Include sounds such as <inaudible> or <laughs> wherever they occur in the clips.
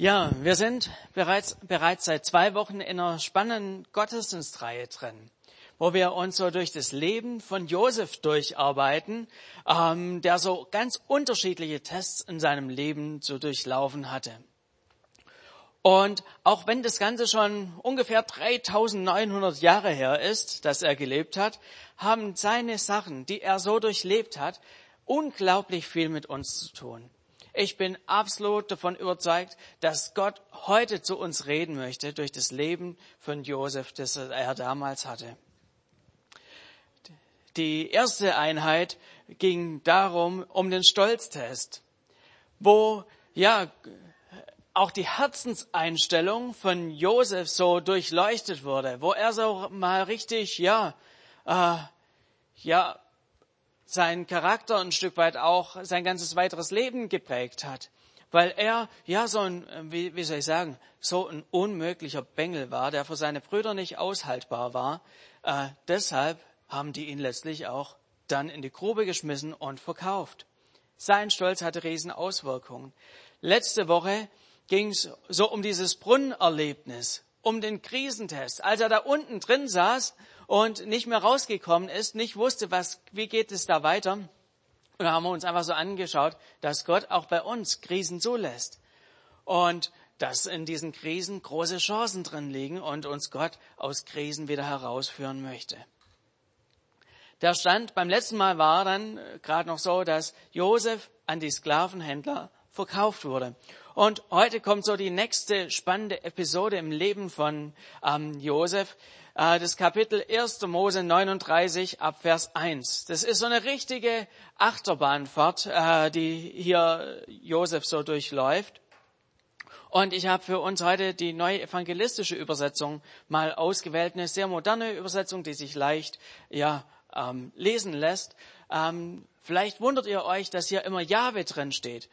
Ja, wir sind bereits, bereits seit zwei Wochen in einer spannenden Gottesdienstreihe drin, wo wir uns so durch das Leben von Josef durcharbeiten, ähm, der so ganz unterschiedliche Tests in seinem Leben zu durchlaufen hatte. Und auch wenn das Ganze schon ungefähr 3900 Jahre her ist, dass er gelebt hat, haben seine Sachen, die er so durchlebt hat, unglaublich viel mit uns zu tun. Ich bin absolut davon überzeugt, dass Gott heute zu uns reden möchte durch das Leben von Josef, das er damals hatte. Die erste Einheit ging darum, um den Stolztest, wo ja auch die Herzenseinstellung von Josef so durchleuchtet wurde, wo er so mal richtig, ja, äh, ja, seinen Charakter ein Stück weit auch sein ganzes weiteres Leben geprägt hat. Weil er, ja, so ein, wie, wie soll ich sagen, so ein unmöglicher Bengel war, der für seine Brüder nicht aushaltbar war. Äh, deshalb haben die ihn letztlich auch dann in die Grube geschmissen und verkauft. Sein Stolz hatte riesen Auswirkungen. Letzte Woche ging es so um dieses Brunnenerlebnis, um den Krisentest. Als er da unten drin saß und nicht mehr rausgekommen ist, nicht wusste, was, wie geht es da weiter. Und da haben wir uns einfach so angeschaut, dass Gott auch bei uns Krisen zulässt. Und dass in diesen Krisen große Chancen drin liegen und uns Gott aus Krisen wieder herausführen möchte. Der Stand beim letzten Mal war dann äh, gerade noch so, dass Josef an die Sklavenhändler verkauft wurde. Und heute kommt so die nächste spannende Episode im Leben von ähm, Josef. Äh, das Kapitel 1. Mose 39 ab Vers 1. Das ist so eine richtige Achterbahnfahrt, äh, die hier Josef so durchläuft. Und ich habe für uns heute die neue evangelistische Übersetzung mal ausgewählt, eine sehr moderne Übersetzung, die sich leicht ja, ähm, lesen lässt. Ähm, vielleicht wundert ihr euch, dass hier immer Jahwe drin steht.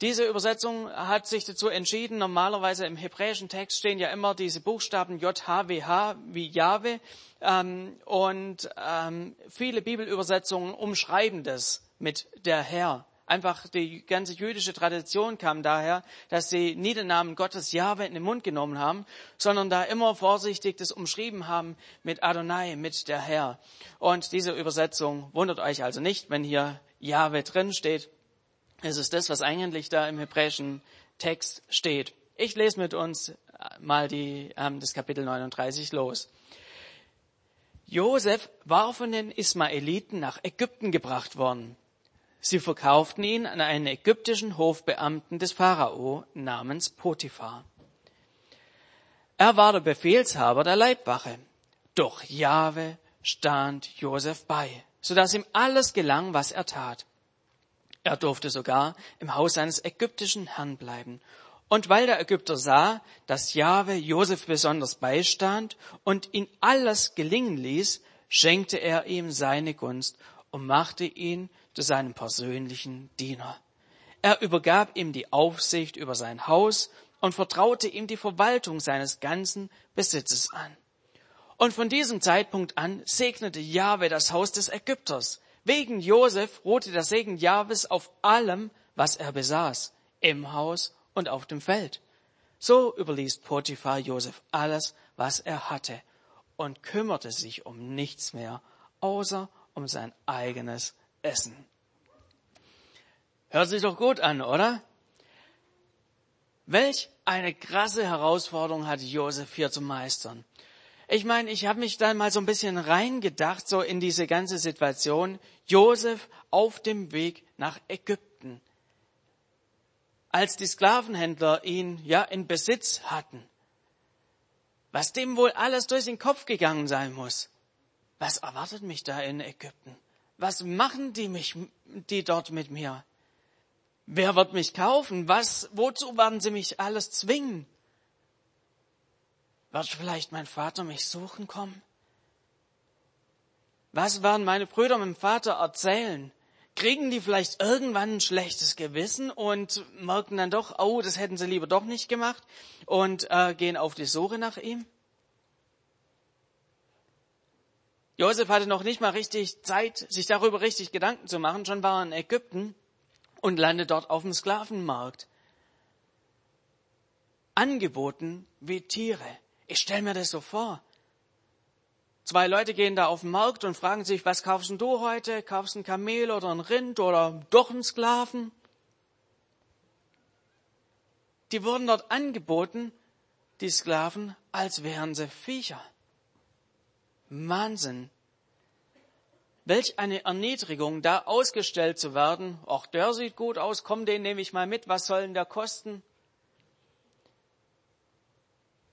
Diese Übersetzung hat sich dazu entschieden, normalerweise im hebräischen Text stehen ja immer diese Buchstaben JHWH wie Jahwe ähm, und ähm, viele Bibelübersetzungen umschreiben das mit der Herr. Einfach die ganze jüdische Tradition kam daher, dass sie nie den Namen Gottes Jahwe in den Mund genommen haben, sondern da immer vorsichtig das umschrieben haben mit Adonai, mit der Herr. Und diese Übersetzung wundert euch also nicht, wenn hier Jahwe drin steht, es ist das, was eigentlich da im hebräischen Text steht. Ich lese mit uns mal die, ähm, das Kapitel 39 los. Josef war von den Ismaeliten nach Ägypten gebracht worden. Sie verkauften ihn an einen ägyptischen Hofbeamten des Pharao namens Potiphar. Er war der Befehlshaber der Leibwache. Doch Jahwe stand Josef bei, so dass ihm alles gelang, was er tat. Er durfte sogar im Haus seines ägyptischen Herrn bleiben. Und weil der Ägypter sah, dass Jahwe Josef besonders beistand und ihn alles gelingen ließ, schenkte er ihm seine Gunst und machte ihn zu seinem persönlichen Diener. Er übergab ihm die Aufsicht über sein Haus und vertraute ihm die Verwaltung seines ganzen Besitzes an. Und von diesem Zeitpunkt an segnete Jahwe das Haus des Ägypters. Wegen Josef ruhte der Segen Jahwes auf allem, was er besaß, im Haus und auf dem Feld. So überließ Potiphar Josef alles, was er hatte und kümmerte sich um nichts mehr, außer um sein eigenes Essen. Hört sich doch gut an, oder? Welch eine krasse Herausforderung hat Josef hier zu meistern. Ich meine, ich habe mich dann mal so ein bisschen reingedacht, so in diese ganze Situation. Josef auf dem Weg nach Ägypten. Als die Sklavenhändler ihn ja in Besitz hatten. Was dem wohl alles durch den Kopf gegangen sein muss. Was erwartet mich da in Ägypten? Was machen die mich, die dort mit mir? Wer wird mich kaufen? Was, wozu werden sie mich alles zwingen? Wird vielleicht mein Vater mich suchen kommen? Was werden meine Brüder meinem Vater erzählen? Kriegen die vielleicht irgendwann ein schlechtes Gewissen und merken dann doch, oh, das hätten sie lieber doch nicht gemacht und äh, gehen auf die Suche nach ihm? Josef hatte noch nicht mal richtig Zeit, sich darüber richtig Gedanken zu machen. Schon war er in Ägypten und landet dort auf dem Sklavenmarkt. angeboten wie Tiere. Ich stelle mir das so vor. Zwei Leute gehen da auf den Markt und fragen sich, was kaufst du heute? Kaufst du ein Kamel oder ein Rind oder doch einen Sklaven? Die wurden dort angeboten, die Sklaven, als wären sie Viecher. Wahnsinn. Welch eine Erniedrigung, da ausgestellt zu werden. Ach, der sieht gut aus, komm, den nehme ich mal mit, was soll denn der kosten?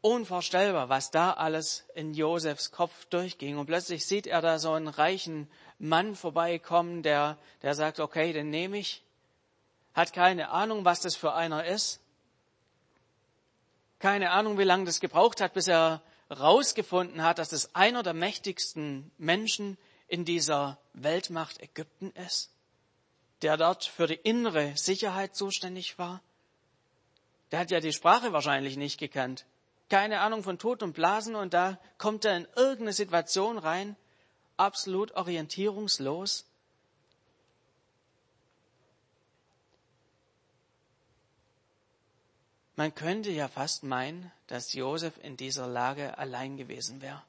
Unvorstellbar, was da alles in Josefs Kopf durchging. Und plötzlich sieht er da so einen reichen Mann vorbeikommen, der, der sagt, okay, den nehme ich. Hat keine Ahnung, was das für einer ist. Keine Ahnung, wie lange das gebraucht hat, bis er rausgefunden hat, dass es einer der mächtigsten Menschen in dieser Weltmacht Ägypten ist, der dort für die innere Sicherheit zuständig war. Der hat ja die Sprache wahrscheinlich nicht gekannt keine Ahnung von Tod und Blasen und da kommt er in irgendeine Situation rein, absolut orientierungslos. Man könnte ja fast meinen, dass Josef in dieser Lage allein gewesen wäre.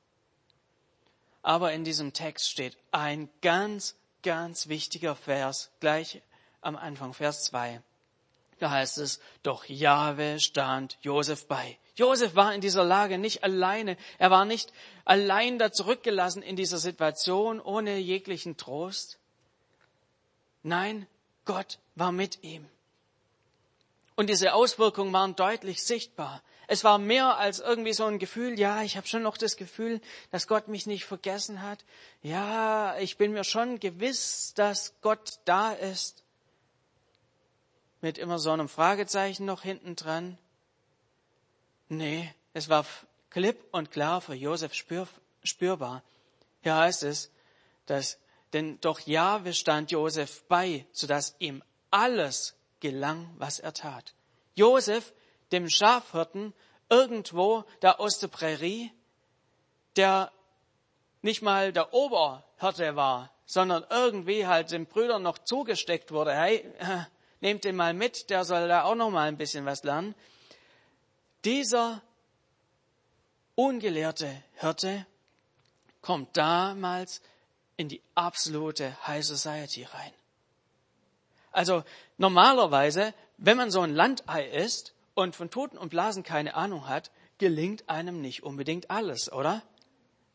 Aber in diesem Text steht ein ganz, ganz wichtiger Vers, gleich am Anfang, Vers 2. Da heißt es, doch Jahwe stand Josef bei. Josef war in dieser Lage nicht alleine. Er war nicht allein da zurückgelassen in dieser Situation ohne jeglichen Trost. Nein, Gott war mit ihm. Und diese Auswirkungen waren deutlich sichtbar. Es war mehr als irgendwie so ein Gefühl, ja, ich habe schon noch das Gefühl, dass Gott mich nicht vergessen hat. Ja, ich bin mir schon gewiss, dass Gott da ist. Mit immer so einem Fragezeichen noch hinten dran. Nee, es war klipp und klar für Josef spür, spürbar. Hier heißt es, dass, denn doch Jahwe stand Josef bei, sodass ihm alles gelang, was er tat. Josef, dem Schafhirten, irgendwo da aus der Prärie, der nicht mal der Oberhirte war, sondern irgendwie halt den Brüdern noch zugesteckt wurde. Hey, <laughs> nehmt den mal mit, der soll da auch noch mal ein bisschen was lernen. Dieser ungelehrte Hirte kommt damals in die absolute High Society rein. Also normalerweise, wenn man so ein Landei ist und von Toten und Blasen keine Ahnung hat, gelingt einem nicht unbedingt alles, oder?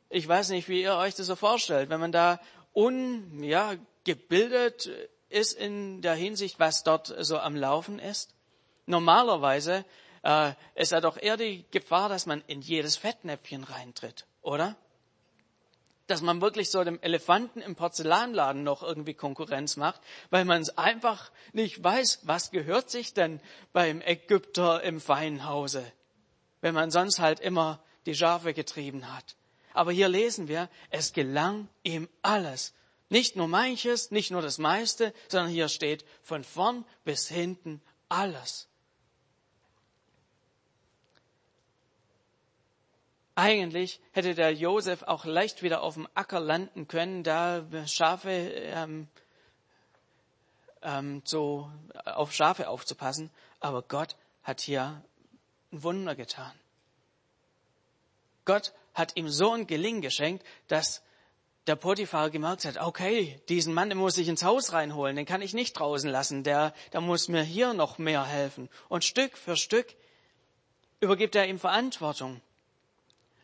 Ich weiß nicht, wie ihr euch das so vorstellt, wenn man da un, ja, gebildet ist in der Hinsicht, was dort so am Laufen ist. Normalerweise äh, ist ja doch eher die Gefahr, dass man in jedes Fettnäpfchen reintritt, oder? Dass man wirklich so dem Elefanten im Porzellanladen noch irgendwie Konkurrenz macht, weil man es einfach nicht weiß, was gehört sich denn beim Ägypter im Feinhause, wenn man sonst halt immer die Schafe getrieben hat. Aber hier lesen wir, es gelang ihm alles. Nicht nur manches, nicht nur das meiste, sondern hier steht von vorn bis hinten alles. Eigentlich hätte der Josef auch leicht wieder auf dem Acker landen können, da Schafe ähm, ähm, so auf Schafe aufzupassen. Aber Gott hat hier ein Wunder getan. Gott hat ihm so ein Gelingen geschenkt, dass der Potiphar gemerkt hat, okay, diesen Mann den muss ich ins Haus reinholen, den kann ich nicht draußen lassen, der, der muss mir hier noch mehr helfen. Und Stück für Stück übergibt er ihm Verantwortung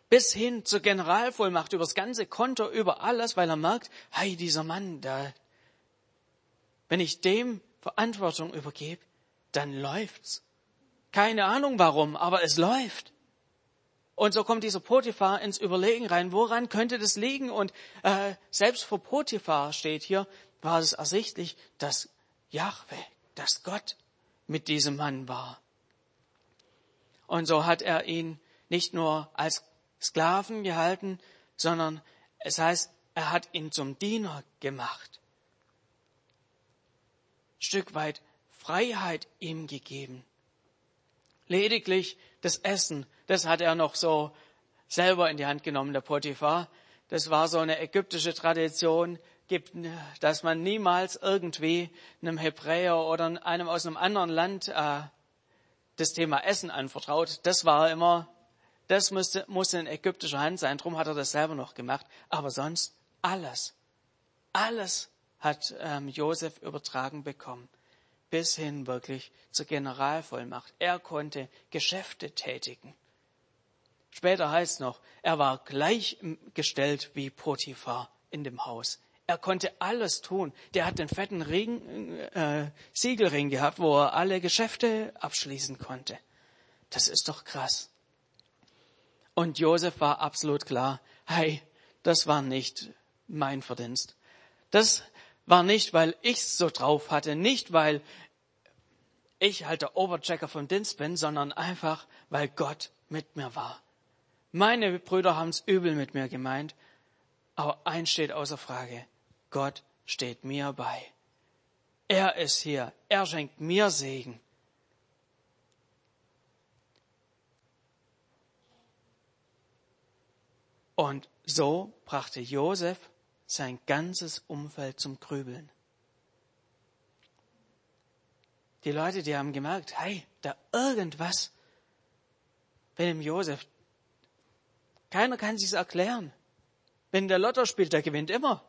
bis hin zur Generalvollmacht über das ganze Konto, über alles, weil er merkt, hey, dieser Mann, da, wenn ich dem Verantwortung übergebe, dann läuft's. Keine Ahnung warum, aber es läuft. Und so kommt dieser Potiphar ins Überlegen rein, woran könnte das liegen? Und äh, selbst vor Potiphar steht hier, war es ersichtlich, dass Jahwe, dass Gott mit diesem Mann war. Und so hat er ihn nicht nur als Sklaven gehalten, sondern es heißt, er hat ihn zum Diener gemacht. Stück weit Freiheit ihm gegeben. Lediglich das Essen, das hat er noch so selber in die Hand genommen, der Potiphar. Das war so eine ägyptische Tradition, dass man niemals irgendwie einem Hebräer oder einem aus einem anderen Land äh, das Thema Essen anvertraut. Das war immer, das musste, musste in ägyptischer Hand sein. Drum hat er das selber noch gemacht. Aber sonst alles, alles hat ähm, Josef übertragen bekommen. Bis hin wirklich zur Generalvollmacht. Er konnte Geschäfte tätigen. Später heißt noch, er war gleichgestellt wie Potiphar in dem Haus. Er konnte alles tun. Der hat den fetten Ring, äh, Siegelring gehabt, wo er alle Geschäfte abschließen konnte. Das ist doch krass. Und Josef war absolut klar, hey, das war nicht mein Verdienst. Das war nicht, weil ich's so drauf hatte, nicht weil ich halt der Oberchecker vom Dienst bin, sondern einfach, weil Gott mit mir war. Meine Brüder haben's übel mit mir gemeint, aber eins steht außer Frage. Gott steht mir bei. Er ist hier. Er schenkt mir Segen. Und so brachte Josef sein ganzes Umfeld zum Grübeln. Die Leute, die haben gemerkt, hey, da irgendwas bei dem Josef. Keiner kann sich's erklären. Wenn der Lotto spielt, der gewinnt immer.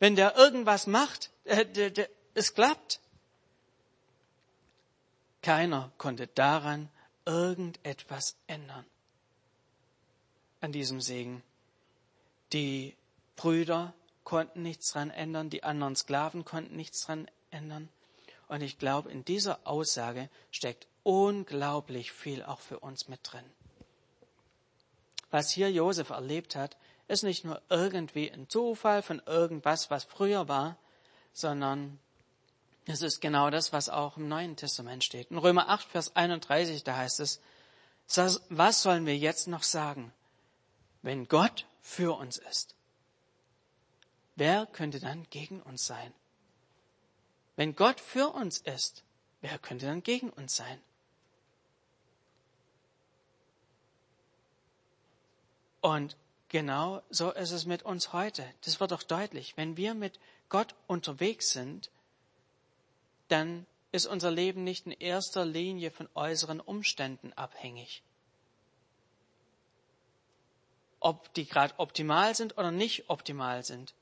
Wenn der irgendwas macht, äh, der, der, es klappt. Keiner konnte daran irgendetwas ändern. An diesem Segen. Die Brüder konnten nichts dran ändern, die anderen Sklaven konnten nichts dran ändern. Und ich glaube, in dieser Aussage steckt unglaublich viel auch für uns mit drin. Was hier Josef erlebt hat, ist nicht nur irgendwie ein Zufall von irgendwas, was früher war, sondern es ist genau das, was auch im Neuen Testament steht. In Römer 8, Vers 31, da heißt es, was sollen wir jetzt noch sagen? Wenn Gott für uns ist, wer könnte dann gegen uns sein? Wenn Gott für uns ist, wer könnte dann gegen uns sein? Und Genau so ist es mit uns heute. Das wird doch deutlich. Wenn wir mit Gott unterwegs sind, dann ist unser Leben nicht in erster Linie von äußeren Umständen abhängig. Ob die gerade optimal sind oder nicht optimal sind.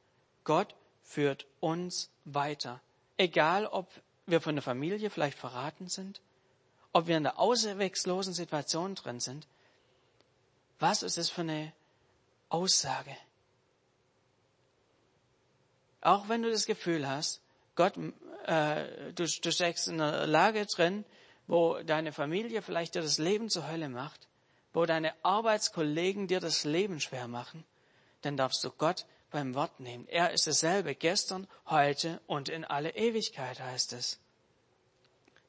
Gott führt uns weiter. Egal, ob wir von der Familie vielleicht verraten sind, ob wir in der ausweglosen Situation drin sind. Was ist es für eine Aussage. Auch wenn du das Gefühl hast, Gott, äh, du, du steckst in einer Lage drin, wo deine Familie vielleicht dir das Leben zur Hölle macht, wo deine Arbeitskollegen dir das Leben schwer machen, dann darfst du Gott beim Wort nehmen. Er ist dasselbe gestern, heute und in alle Ewigkeit heißt es.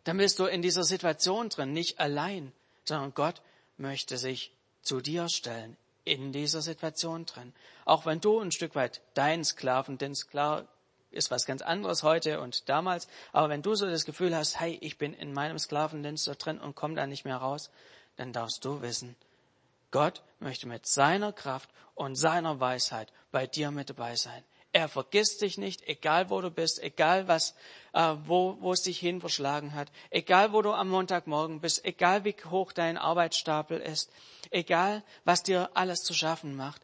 Dann bist du in dieser Situation drin, nicht allein, sondern Gott möchte sich zu dir stellen in dieser Situation drin. Auch wenn du ein Stück weit dein Sklavendienst, klar, ist was ganz anderes heute und damals, aber wenn du so das Gefühl hast, hey, ich bin in meinem Sklavendienst da drin und komme da nicht mehr raus, dann darfst du wissen, Gott möchte mit seiner Kraft und seiner Weisheit bei dir mit dabei sein. Er vergisst dich nicht, egal wo du bist, egal was, äh, wo, wo es dich hin verschlagen hat, egal wo du am Montagmorgen bist, egal wie hoch dein Arbeitsstapel ist, egal was dir alles zu schaffen macht.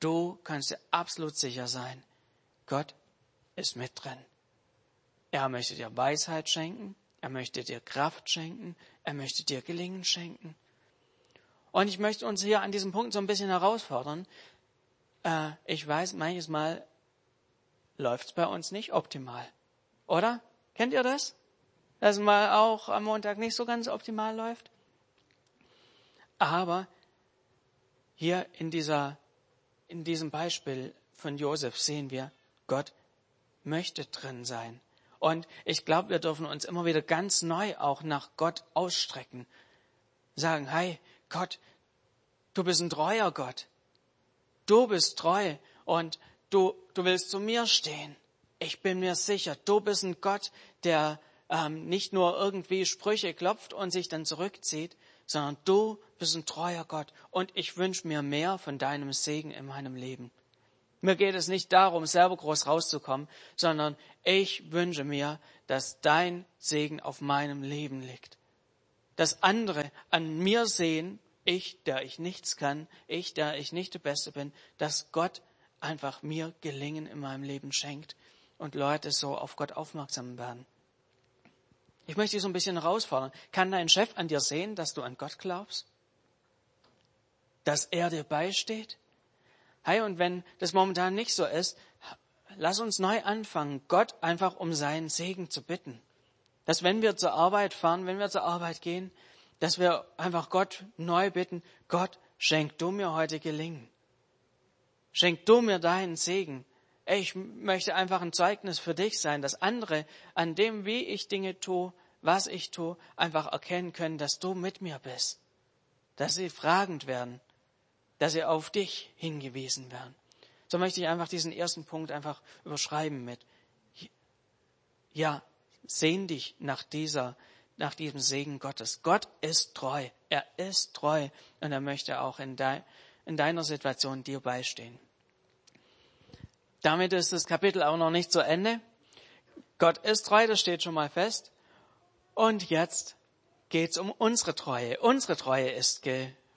Du kannst dir absolut sicher sein, Gott ist mit drin. Er möchte dir Weisheit schenken, er möchte dir Kraft schenken, er möchte dir Gelingen schenken. Und ich möchte uns hier an diesem Punkt so ein bisschen herausfordern. Äh, ich weiß, manches Mal läuft es bei uns nicht optimal. Oder? Kennt ihr das? Dass mal auch am Montag nicht so ganz optimal läuft? Aber hier in dieser, in diesem Beispiel von Josef sehen wir, Gott möchte drin sein. Und ich glaube, wir dürfen uns immer wieder ganz neu auch nach Gott ausstrecken. Sagen, hey, Gott, du bist ein treuer Gott. Du bist treu und du, du willst zu mir stehen. Ich bin mir sicher, du bist ein Gott, der ähm, nicht nur irgendwie Sprüche klopft und sich dann zurückzieht, sondern du bist ein treuer Gott und ich wünsche mir mehr von deinem Segen in meinem Leben. Mir geht es nicht darum, selber groß rauszukommen, sondern ich wünsche mir, dass dein Segen auf meinem Leben liegt. dass andere an mir sehen, ich, der ich nichts kann, ich, der ich nicht der Beste bin, dass Gott einfach mir Gelingen in meinem Leben schenkt und Leute so auf Gott aufmerksam werden. Ich möchte dich so ein bisschen herausfordern. Kann dein Chef an dir sehen, dass du an Gott glaubst? Dass er dir beisteht? Hey, und wenn das momentan nicht so ist, lass uns neu anfangen, Gott einfach um seinen Segen zu bitten. Dass wenn wir zur Arbeit fahren, wenn wir zur Arbeit gehen, dass wir einfach Gott neu bitten, Gott, schenk du mir heute Gelingen. Schenk du mir deinen Segen. Ich möchte einfach ein Zeugnis für dich sein, dass andere an dem, wie ich Dinge tue, was ich tue, einfach erkennen können, dass du mit mir bist. Dass sie fragend werden, dass sie auf dich hingewiesen werden. So möchte ich einfach diesen ersten Punkt einfach überschreiben mit, ja, sehn dich nach dieser, nach diesem Segen Gottes. Gott ist treu. Er ist treu und er möchte auch in, de, in deiner Situation dir beistehen. Damit ist das Kapitel auch noch nicht zu Ende. Gott ist treu, das steht schon mal fest. Und jetzt geht's um unsere Treue. Unsere Treue ist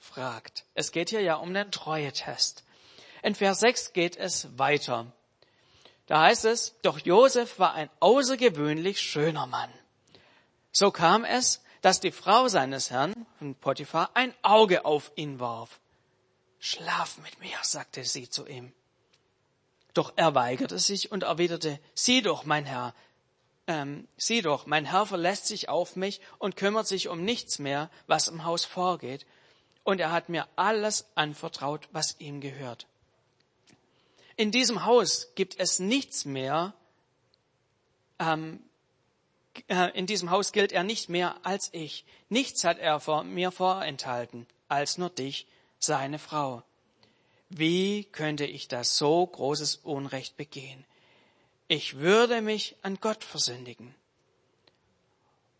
gefragt. Es geht hier ja um den Treue-Test. In Vers 6 geht es weiter. Da heißt es, doch Josef war ein außergewöhnlich schöner Mann. So kam es, dass die Frau seines Herrn, Potiphar, ein Auge auf ihn warf. Schlaf mit mir, sagte sie zu ihm. Doch er weigerte sich und erwiderte, sieh doch, mein Herr, ähm, sieh doch, mein Herr verlässt sich auf mich und kümmert sich um nichts mehr, was im Haus vorgeht, und er hat mir alles anvertraut, was ihm gehört. In diesem Haus gibt es nichts mehr, ähm, äh, in diesem Haus gilt er nicht mehr als ich. Nichts hat er vor, mir vorenthalten, als nur dich, seine Frau. Wie könnte ich das so großes Unrecht begehen? Ich würde mich an Gott versündigen.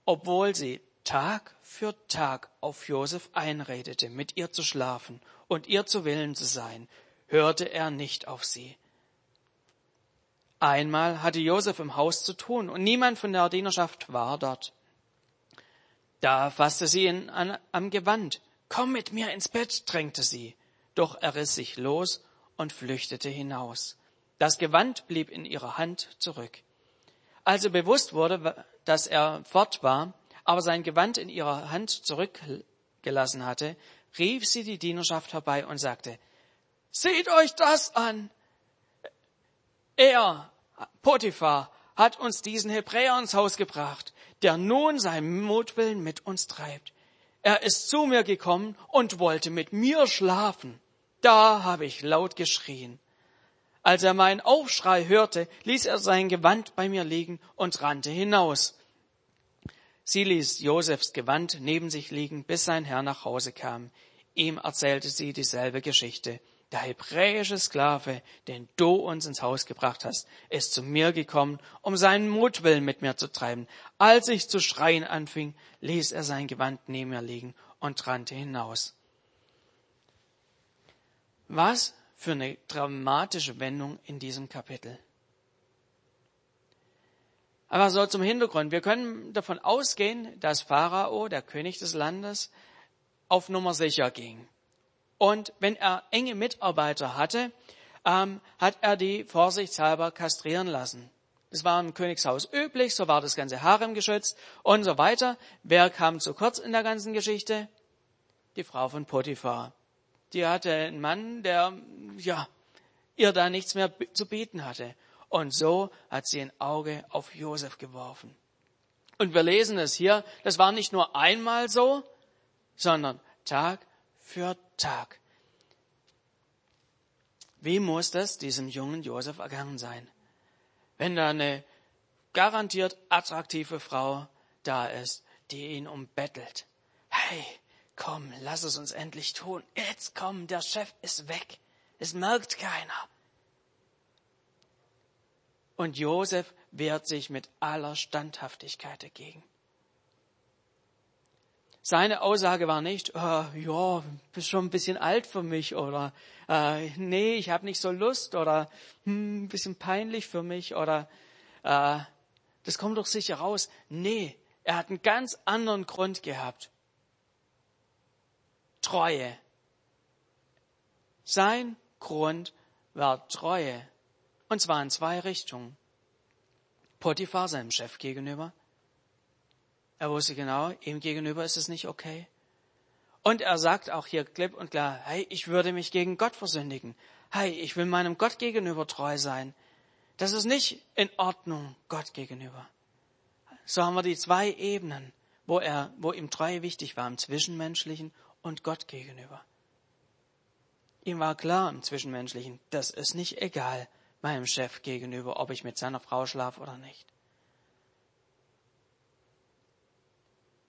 Obwohl sie Tag für Tag auf Josef einredete, mit ihr zu schlafen und ihr zu Willen zu sein, hörte er nicht auf sie. Einmal hatte Josef im Haus zu tun und niemand von der Dienerschaft war dort. Da fasste sie ihn an, am Gewand. Komm mit mir ins Bett, drängte sie. Doch er riss sich los und flüchtete hinaus. Das Gewand blieb in ihrer Hand zurück. Als ihr bewusst wurde, dass er fort war, aber sein Gewand in ihrer Hand zurückgelassen hatte, rief sie die Dienerschaft herbei und sagte, Seht euch das an! Er, Potiphar, hat uns diesen Hebräer ins Haus gebracht, der nun seinen Mutwillen mit uns treibt. Er ist zu mir gekommen und wollte mit mir schlafen. Da habe ich laut geschrien. Als er meinen Aufschrei hörte, ließ er sein Gewand bei mir liegen und rannte hinaus. Sie ließ Josefs Gewand neben sich liegen, bis sein Herr nach Hause kam. Ihm erzählte sie dieselbe Geschichte. Der hebräische Sklave, den du uns ins Haus gebracht hast, ist zu mir gekommen, um seinen Mutwillen mit mir zu treiben. Als ich zu schreien anfing, ließ er sein Gewand neben mir liegen und rannte hinaus. Was für eine dramatische Wendung in diesem Kapitel. Aber so zum Hintergrund. Wir können davon ausgehen, dass Pharao, der König des Landes, auf Nummer sicher ging. Und wenn er enge Mitarbeiter hatte, ähm, hat er die vorsichtshalber kastrieren lassen. Das war im Königshaus üblich, so war das ganze Harem geschützt und so weiter. Wer kam zu kurz in der ganzen Geschichte? Die Frau von Potiphar die hatte einen Mann, der, ja, ihr da nichts mehr zu bieten hatte. Und so hat sie ein Auge auf Josef geworfen. Und wir lesen es hier, das war nicht nur einmal so, sondern Tag für Tag. Wie muss das diesem jungen Josef ergangen sein? Wenn da eine garantiert attraktive Frau da ist, die ihn umbettelt. Hey, komm, lass es uns endlich tun. Jetzt komm, der Chef ist weg. Es merkt keiner. Und Josef wehrt sich mit aller Standhaftigkeit dagegen. Seine Aussage war nicht, äh, ja, bist schon ein bisschen alt für mich oder äh, nee, ich habe nicht so Lust oder hm, ein bisschen peinlich für mich oder äh, das kommt doch sicher raus. Nee, er hat einen ganz anderen Grund gehabt. Treue. Sein Grund war Treue. Und zwar in zwei Richtungen. Potiphar seinem Chef gegenüber. Er wusste genau, ihm gegenüber ist es nicht okay. Und er sagt auch hier klipp und klar, hey, ich würde mich gegen Gott versündigen. Hey, ich will meinem Gott gegenüber treu sein. Das ist nicht in Ordnung Gott gegenüber. So haben wir die zwei Ebenen, wo er, wo ihm Treue wichtig war, im Zwischenmenschlichen und Gott gegenüber. Ihm war klar im Zwischenmenschlichen, das ist nicht egal meinem Chef gegenüber, ob ich mit seiner Frau schlafe oder nicht.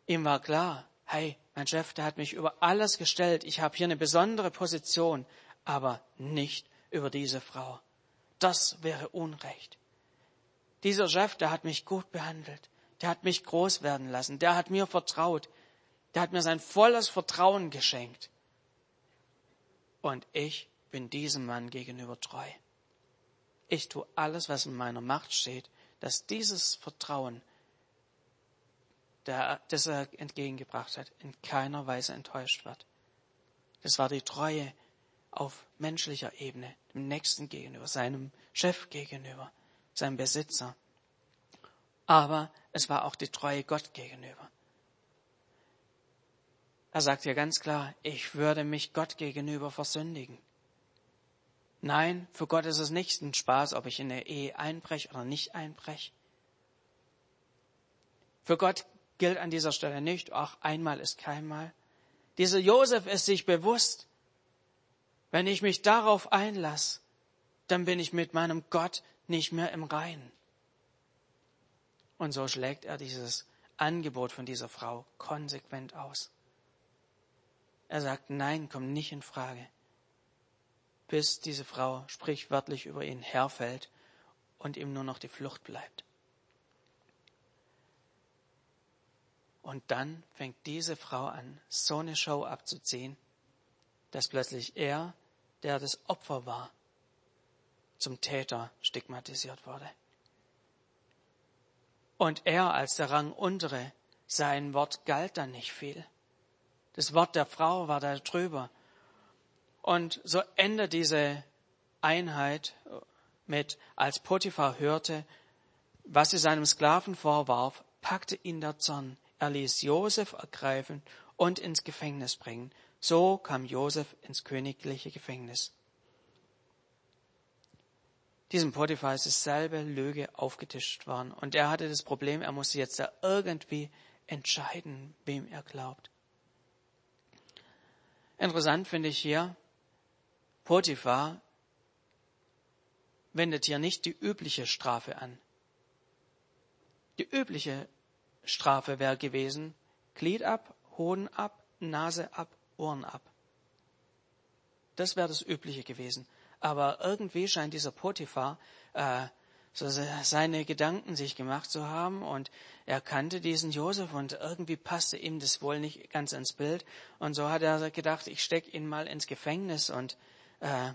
Ihm war klar, hey, mein Chef, der hat mich über alles gestellt, ich habe hier eine besondere Position, aber nicht über diese Frau. Das wäre Unrecht. Dieser Chef, der hat mich gut behandelt, der hat mich groß werden lassen, der hat mir vertraut, der hat mir sein volles Vertrauen geschenkt und ich bin diesem Mann gegenüber treu. Ich tue alles, was in meiner Macht steht, dass dieses Vertrauen, das er entgegengebracht hat, in keiner Weise enttäuscht wird. Das war die Treue auf menschlicher Ebene, dem Nächsten gegenüber, seinem Chef gegenüber, seinem Besitzer. Aber es war auch die Treue Gott gegenüber. Er sagt hier ganz klar, ich würde mich Gott gegenüber versündigen. Nein, für Gott ist es nicht ein Spaß, ob ich in der Ehe einbreche oder nicht einbreche. Für Gott gilt an dieser Stelle nicht, ach, einmal ist keinmal. Dieser Josef ist sich bewusst, wenn ich mich darauf einlasse, dann bin ich mit meinem Gott nicht mehr im Reinen. Und so schlägt er dieses Angebot von dieser Frau konsequent aus. Er sagt, nein, komm nicht in Frage. Bis diese Frau sprichwörtlich über ihn herfällt und ihm nur noch die Flucht bleibt. Und dann fängt diese Frau an, so eine Show abzuziehen, dass plötzlich er, der das Opfer war, zum Täter stigmatisiert wurde. Und er als der Rang untere, sein Wort galt dann nicht viel. Das Wort der Frau war da drüber. Und so endet diese Einheit mit, als Potiphar hörte, was sie seinem Sklaven vorwarf, packte ihn der Zorn. Er ließ Josef ergreifen und ins Gefängnis bringen. So kam Josef ins königliche Gefängnis. Diesem Potiphar ist dieselbe Lüge aufgetischt worden. Und er hatte das Problem, er musste jetzt da irgendwie entscheiden, wem er glaubt. Interessant finde ich hier, Potiphar wendet hier nicht die übliche Strafe an. Die übliche Strafe wäre gewesen, Glied ab, Hoden ab, Nase ab, Ohren ab. Das wäre das Übliche gewesen. Aber irgendwie scheint dieser Potiphar äh, so seine Gedanken sich gemacht zu haben und er kannte diesen Josef und irgendwie passte ihm das wohl nicht ganz ins Bild und so hat er gedacht, ich steck ihn mal ins Gefängnis und äh,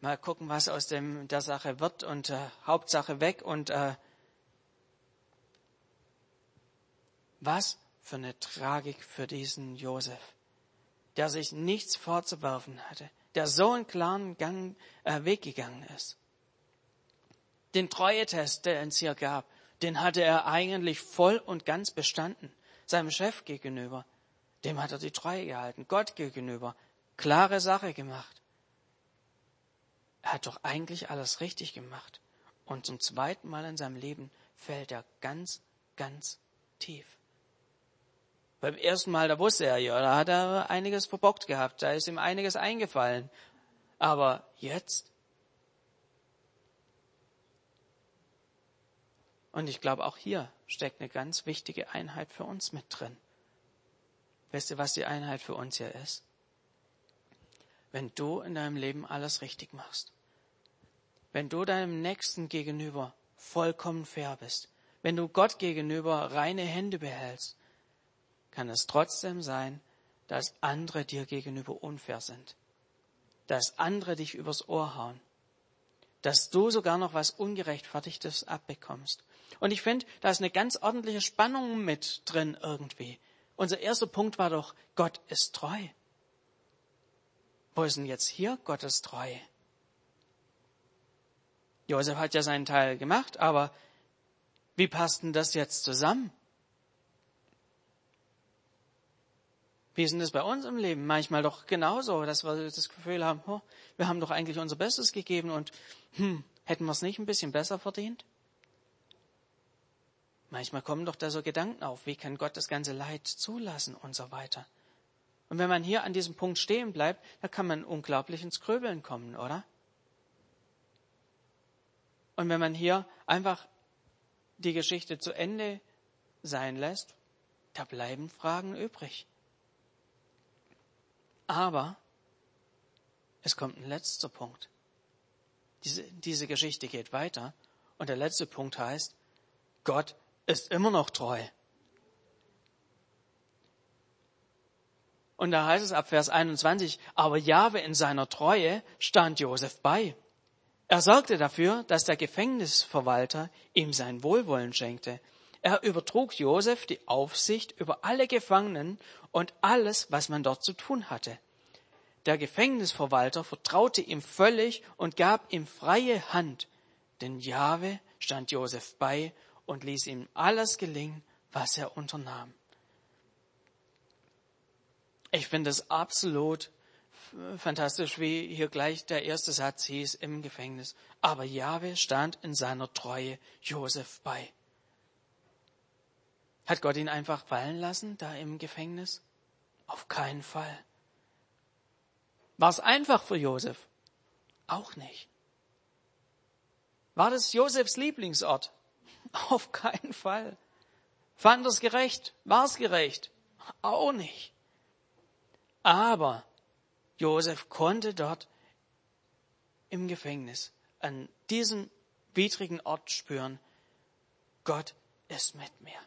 mal gucken, was aus dem der Sache wird und äh, Hauptsache weg und äh, was für eine Tragik für diesen Josef, der sich nichts vorzuwerfen hatte, der so einen klaren Gang, äh, Weg gegangen ist. Den Treuetest, der es hier gab, den hatte er eigentlich voll und ganz bestanden. Seinem Chef gegenüber, dem hat er die Treue gehalten. Gott gegenüber, klare Sache gemacht. Er hat doch eigentlich alles richtig gemacht. Und zum zweiten Mal in seinem Leben fällt er ganz, ganz tief. Beim ersten Mal, da wusste er ja, da hat er einiges verbockt gehabt, da ist ihm einiges eingefallen. Aber jetzt Und ich glaube, auch hier steckt eine ganz wichtige Einheit für uns mit drin. Weißt du, was die Einheit für uns hier ist? Wenn du in deinem Leben alles richtig machst, wenn du deinem Nächsten gegenüber vollkommen fair bist, wenn du Gott gegenüber reine Hände behältst, kann es trotzdem sein, dass andere dir gegenüber unfair sind, dass andere dich übers Ohr hauen, dass du sogar noch was Ungerechtfertigtes abbekommst. Und ich finde, da ist eine ganz ordentliche Spannung mit drin irgendwie. Unser erster Punkt war doch, Gott ist treu. Wo ist denn jetzt hier Gottes Treue? Josef hat ja seinen Teil gemacht, aber wie passt denn das jetzt zusammen? Wie ist denn das bei uns im Leben? Manchmal doch genauso, dass wir das Gefühl haben, oh, wir haben doch eigentlich unser Bestes gegeben und hm, hätten wir es nicht ein bisschen besser verdient? Manchmal kommen doch da so Gedanken auf, wie kann Gott das ganze Leid zulassen und so weiter. Und wenn man hier an diesem Punkt stehen bleibt, da kann man unglaublich ins Gröbeln kommen, oder? Und wenn man hier einfach die Geschichte zu Ende sein lässt, da bleiben Fragen übrig. Aber es kommt ein letzter Punkt. Diese, diese Geschichte geht weiter und der letzte Punkt heißt, Gott ist immer noch treu. Und da heißt es ab Vers 21, aber Jahwe in seiner Treue stand Josef bei. Er sorgte dafür, dass der Gefängnisverwalter ihm sein Wohlwollen schenkte. Er übertrug Josef die Aufsicht über alle Gefangenen und alles, was man dort zu tun hatte. Der Gefängnisverwalter vertraute ihm völlig und gab ihm freie Hand, denn Jahwe stand Josef bei und ließ ihm alles gelingen, was er unternahm. Ich finde es absolut fantastisch, wie hier gleich der erste Satz hieß im Gefängnis. Aber Jahwe stand in seiner Treue Josef bei. Hat Gott ihn einfach fallen lassen, da im Gefängnis? Auf keinen Fall. War es einfach für Josef? Auch nicht. War das Josefs Lieblingsort? Auf keinen Fall. Fand es gerecht? War es gerecht? Auch nicht. Aber Josef konnte dort im Gefängnis an diesem widrigen Ort spüren, Gott ist mit mir.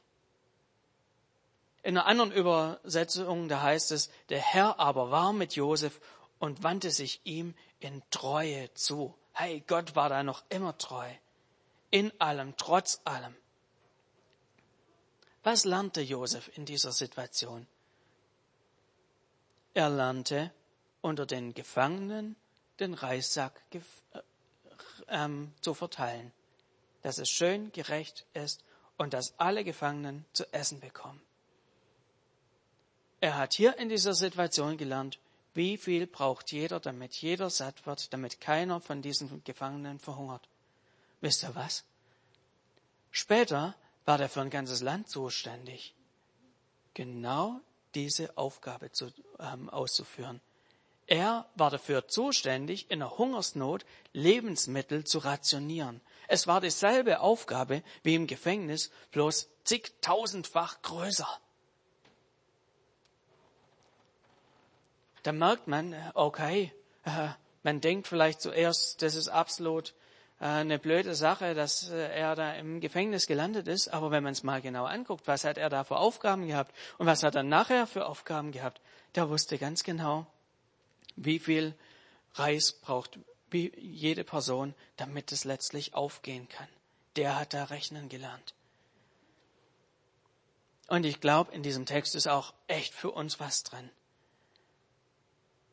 In einer anderen Übersetzung, da heißt es, der Herr aber war mit Josef und wandte sich ihm in Treue zu. Hey, Gott war da noch immer treu. In allem, trotz allem. Was lernte Josef in dieser Situation? Er lernte, unter den Gefangenen den Reissack äh, ähm, zu verteilen, dass es schön gerecht ist und dass alle Gefangenen zu essen bekommen. Er hat hier in dieser Situation gelernt, wie viel braucht jeder, damit jeder satt wird, damit keiner von diesen Gefangenen verhungert. Wisst ihr was? Später war er für ein ganzes Land zuständig, genau diese Aufgabe zu, ähm, auszuführen. Er war dafür zuständig, in der Hungersnot Lebensmittel zu rationieren. Es war dieselbe Aufgabe wie im Gefängnis, bloß zigtausendfach größer. Da merkt man, okay, äh, man denkt vielleicht zuerst, das ist absolut äh, eine blöde Sache, dass äh, er da im Gefängnis gelandet ist. Aber wenn man es mal genau anguckt, was hat er da für Aufgaben gehabt und was hat er nachher für Aufgaben gehabt, der wusste ganz genau, wie viel Reis braucht jede Person, damit es letztlich aufgehen kann. Der hat da rechnen gelernt. Und ich glaube, in diesem Text ist auch echt für uns was drin.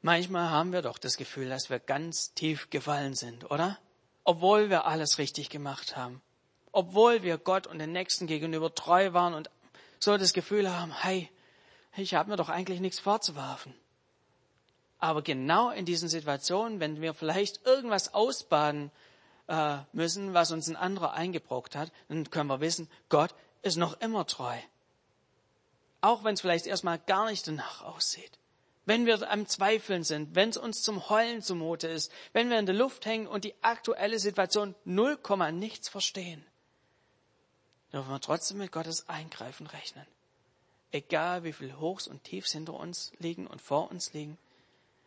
Manchmal haben wir doch das Gefühl, dass wir ganz tief gefallen sind, oder? Obwohl wir alles richtig gemacht haben. Obwohl wir Gott und den Nächsten gegenüber treu waren und so das Gefühl haben, hey, ich habe mir doch eigentlich nichts vorzuwerfen. Aber genau in diesen Situationen, wenn wir vielleicht irgendwas ausbaden äh, müssen, was uns ein anderer eingebrockt hat, dann können wir wissen, Gott ist noch immer treu. Auch wenn es vielleicht erstmal gar nicht danach aussieht. Wenn wir am Zweifeln sind, wenn es uns zum Heulen zumute ist, wenn wir in der Luft hängen und die aktuelle Situation null Komma nichts verstehen, dürfen wir trotzdem mit Gottes Eingreifen rechnen. Egal wie viel Hochs und Tiefs hinter uns liegen und vor uns liegen,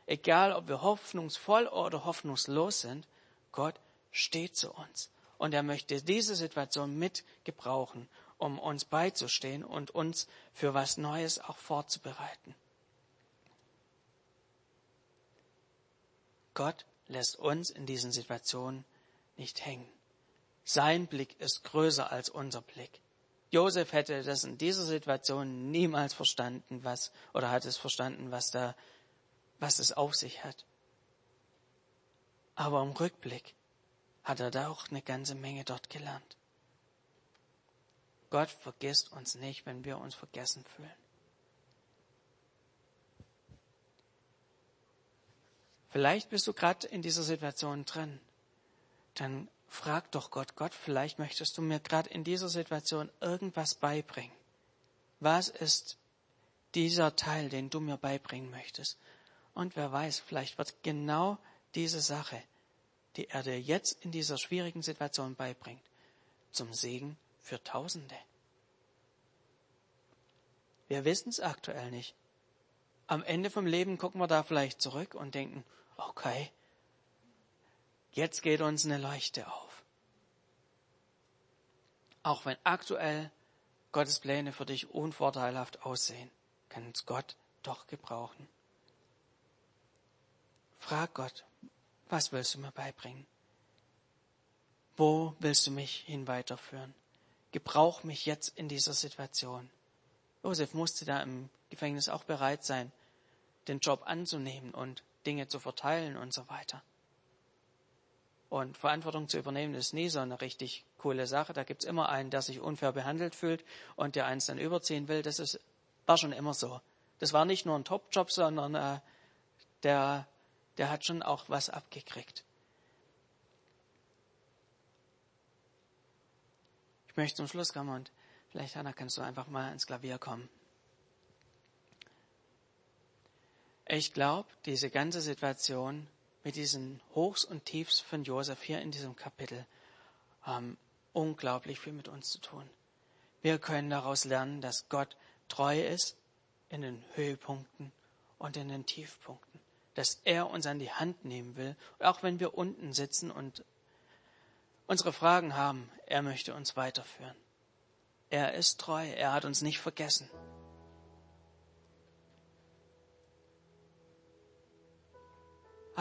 egal ob wir hoffnungsvoll oder hoffnungslos sind, Gott steht zu uns. Und er möchte diese Situation mit gebrauchen, um uns beizustehen und uns für was Neues auch vorzubereiten. Gott lässt uns in diesen Situationen nicht hängen. Sein Blick ist größer als unser Blick. Josef hätte das in dieser Situation niemals verstanden, was, oder hat es verstanden, was da, was es auf sich hat. Aber im Rückblick hat er da auch eine ganze Menge dort gelernt. Gott vergisst uns nicht, wenn wir uns vergessen fühlen. Vielleicht bist du gerade in dieser Situation drin. Dann frag doch Gott, Gott, vielleicht möchtest du mir gerade in dieser Situation irgendwas beibringen. Was ist dieser Teil, den du mir beibringen möchtest? Und wer weiß, vielleicht wird genau diese Sache, die er dir jetzt in dieser schwierigen Situation beibringt, zum Segen für Tausende. Wir wissen es aktuell nicht. Am Ende vom Leben gucken wir da vielleicht zurück und denken, okay, jetzt geht uns eine Leuchte auf. Auch wenn aktuell Gottes Pläne für dich unvorteilhaft aussehen, kann uns Gott doch gebrauchen. Frag Gott, was willst du mir beibringen? Wo willst du mich hin weiterführen? Gebrauch mich jetzt in dieser Situation. Josef musste da im Gefängnis auch bereit sein, den Job anzunehmen und Dinge zu verteilen und so weiter. Und Verantwortung zu übernehmen ist nie so eine richtig coole Sache. Da gibt's immer einen, der sich unfair behandelt fühlt und der eins dann überziehen will. Das ist, war schon immer so. Das war nicht nur ein Top-Job, sondern äh, der, der hat schon auch was abgekriegt. Ich möchte zum Schluss kommen und vielleicht, Hanna, kannst du einfach mal ins Klavier kommen. Ich glaube, diese ganze Situation mit diesen Hochs und Tiefs von Josef hier in diesem Kapitel haben unglaublich viel mit uns zu tun. Wir können daraus lernen, dass Gott treu ist in den Höhepunkten und in den Tiefpunkten. Dass er uns an die Hand nehmen will, auch wenn wir unten sitzen und unsere Fragen haben, er möchte uns weiterführen. Er ist treu, er hat uns nicht vergessen.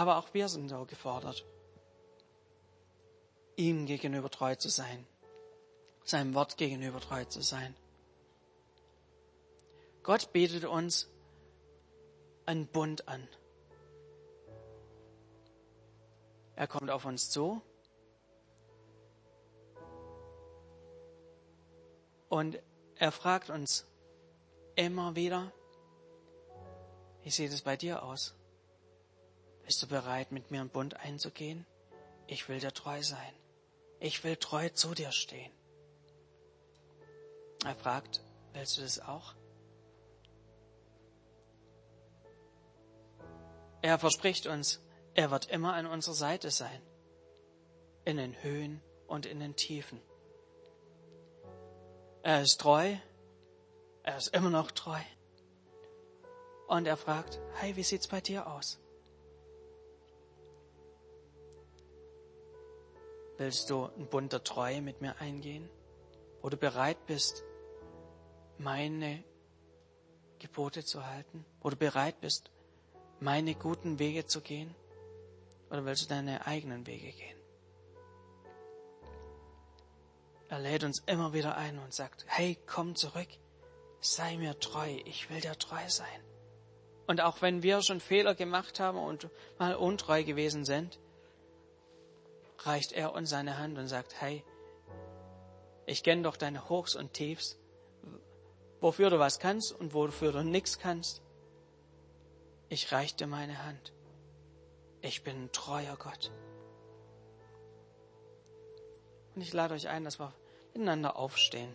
Aber auch wir sind so gefordert, ihm gegenüber treu zu sein, seinem Wort gegenüber treu zu sein. Gott bietet uns einen Bund an. Er kommt auf uns zu und er fragt uns immer wieder, wie sieht es bei dir aus? Bist du bereit, mit mir einen Bund einzugehen? Ich will dir treu sein. Ich will treu zu dir stehen. Er fragt, willst du das auch? Er verspricht uns, er wird immer an unserer Seite sein. In den Höhen und in den Tiefen. Er ist treu. Er ist immer noch treu. Und er fragt, hey, wie sieht's bei dir aus? Willst du einen Bund der Treue mit mir eingehen? Wo du bereit bist, meine Gebote zu halten? Wo du bereit bist, meine guten Wege zu gehen? Oder willst du deine eigenen Wege gehen? Er lädt uns immer wieder ein und sagt, hey, komm zurück, sei mir treu, ich will dir treu sein. Und auch wenn wir schon Fehler gemacht haben und mal untreu gewesen sind, reicht er uns seine Hand und sagt, hey, ich kenne doch deine Hochs und Tiefs, wofür du was kannst und wofür du nichts kannst. Ich reich dir meine Hand. Ich bin ein treuer Gott. Und ich lade euch ein, dass wir miteinander aufstehen.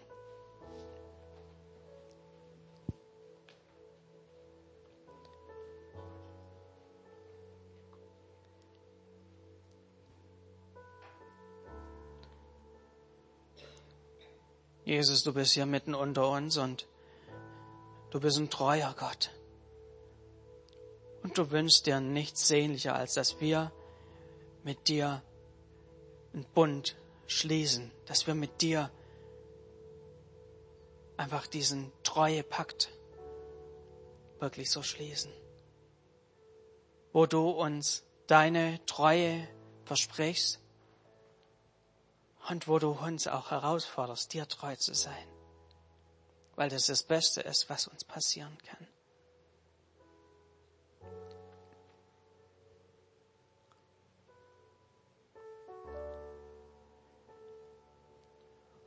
Jesus, du bist hier mitten unter uns und du bist ein treuer Gott. Und du wünschst dir nichts sehnlicher, als dass wir mit dir einen Bund schließen, dass wir mit dir einfach diesen treue Pakt wirklich so schließen, wo du uns deine Treue versprichst und wo du uns auch herausforderst, dir treu zu sein. weil das das Beste ist, was uns passieren kann.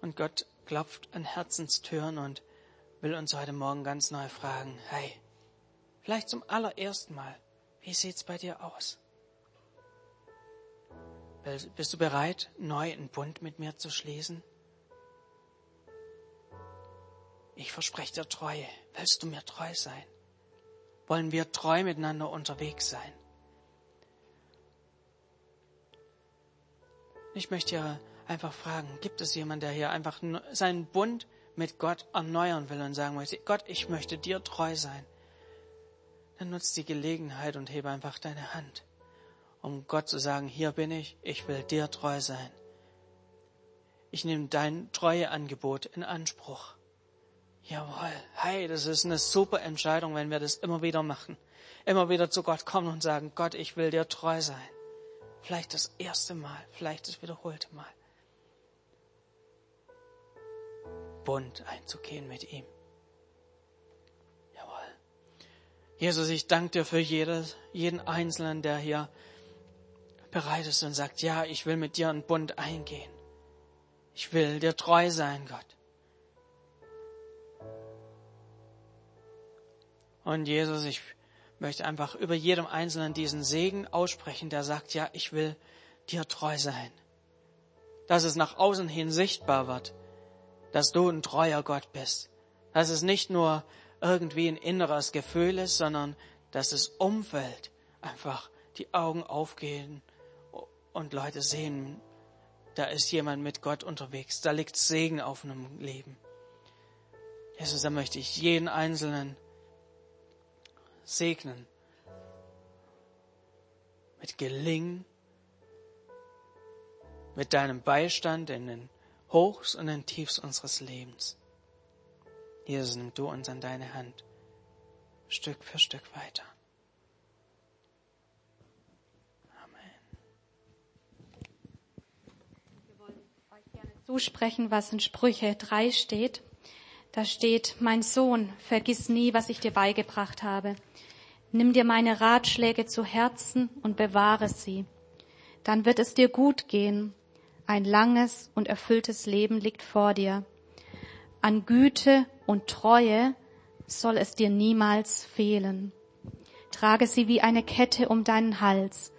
Und Gott klopft an Herzenstüren und will uns heute Morgen ganz neu fragen, hey, vielleicht zum allerersten Mal, wie sieht's bei dir aus? Bist du bereit, neu einen Bund mit mir zu schließen? Ich verspreche dir Treue. Willst du mir treu sein? Wollen wir treu miteinander unterwegs sein? Ich möchte ja einfach fragen, gibt es jemanden, der hier einfach seinen Bund mit Gott erneuern will und sagen möchte, Gott, ich möchte dir treu sein? Dann nutzt die Gelegenheit und hebe einfach deine Hand, um Gott zu sagen, hier bin ich, ich will dir treu sein. Ich nehme dein Treueangebot in Anspruch. Jawohl, hey, das ist eine super Entscheidung, wenn wir das immer wieder machen. Immer wieder zu Gott kommen und sagen, Gott, ich will dir treu sein. Vielleicht das erste Mal, vielleicht das wiederholte Mal. Bund einzugehen mit ihm. Jawohl. Jesus, ich danke dir für jedes, jeden Einzelnen, der hier bereit ist und sagt, ja, ich will mit dir einen Bund eingehen. Ich will dir treu sein, Gott. Und Jesus, ich möchte einfach über jedem Einzelnen diesen Segen aussprechen, der sagt, ja, ich will dir treu sein. Dass es nach außen hin sichtbar wird, dass du ein treuer Gott bist. Dass es nicht nur irgendwie ein inneres Gefühl ist, sondern dass das Umfeld einfach die Augen aufgehen und Leute sehen, da ist jemand mit Gott unterwegs, da liegt Segen auf einem Leben. Jesus, da möchte ich jeden Einzelnen segnen. Mit Gelingen, mit deinem Beistand in den Hochs und den Tiefs unseres Lebens. Jesus, nimm du uns an deine Hand, Stück für Stück weiter. Zusprechen, was in Sprüche 3 steht. Da steht, mein Sohn, vergiss nie, was ich dir beigebracht habe. Nimm dir meine Ratschläge zu Herzen und bewahre sie. Dann wird es dir gut gehen. Ein langes und erfülltes Leben liegt vor dir. An Güte und Treue soll es dir niemals fehlen. Trage sie wie eine Kette um deinen Hals.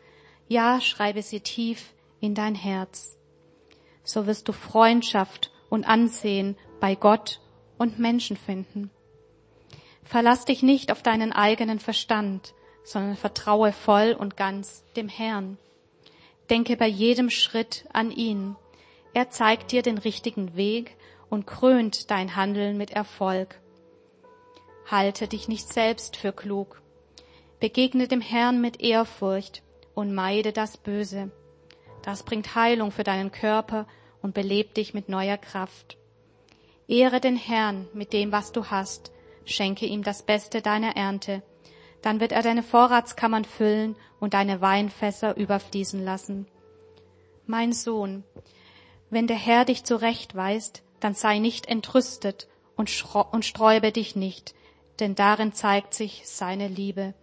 Ja, schreibe sie tief in dein Herz. So wirst du Freundschaft und Ansehen bei Gott und Menschen finden. Verlass dich nicht auf deinen eigenen Verstand, sondern vertraue voll und ganz dem Herrn. Denke bei jedem Schritt an ihn. Er zeigt dir den richtigen Weg und krönt dein Handeln mit Erfolg. Halte dich nicht selbst für klug. Begegne dem Herrn mit Ehrfurcht und meide das Böse. Das bringt Heilung für deinen Körper und belebt dich mit neuer Kraft. Ehre den Herrn mit dem, was du hast schenke ihm das Beste deiner Ernte. Dann wird er deine Vorratskammern füllen und deine Weinfässer überfließen lassen. Mein Sohn, wenn der Herr dich zurechtweist, dann sei nicht entrüstet und, und sträube dich nicht, denn darin zeigt sich seine Liebe.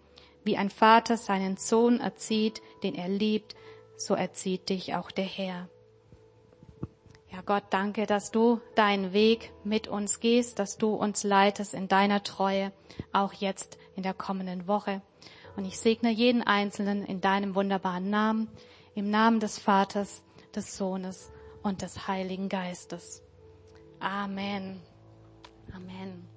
Wie ein Vater seinen Sohn erzieht, den er liebt, so erzieht dich auch der Herr. Ja, Gott, danke, dass du deinen Weg mit uns gehst, dass du uns leitest in deiner Treue, auch jetzt in der kommenden Woche. Und ich segne jeden Einzelnen in deinem wunderbaren Namen, im Namen des Vaters, des Sohnes und des Heiligen Geistes. Amen. Amen.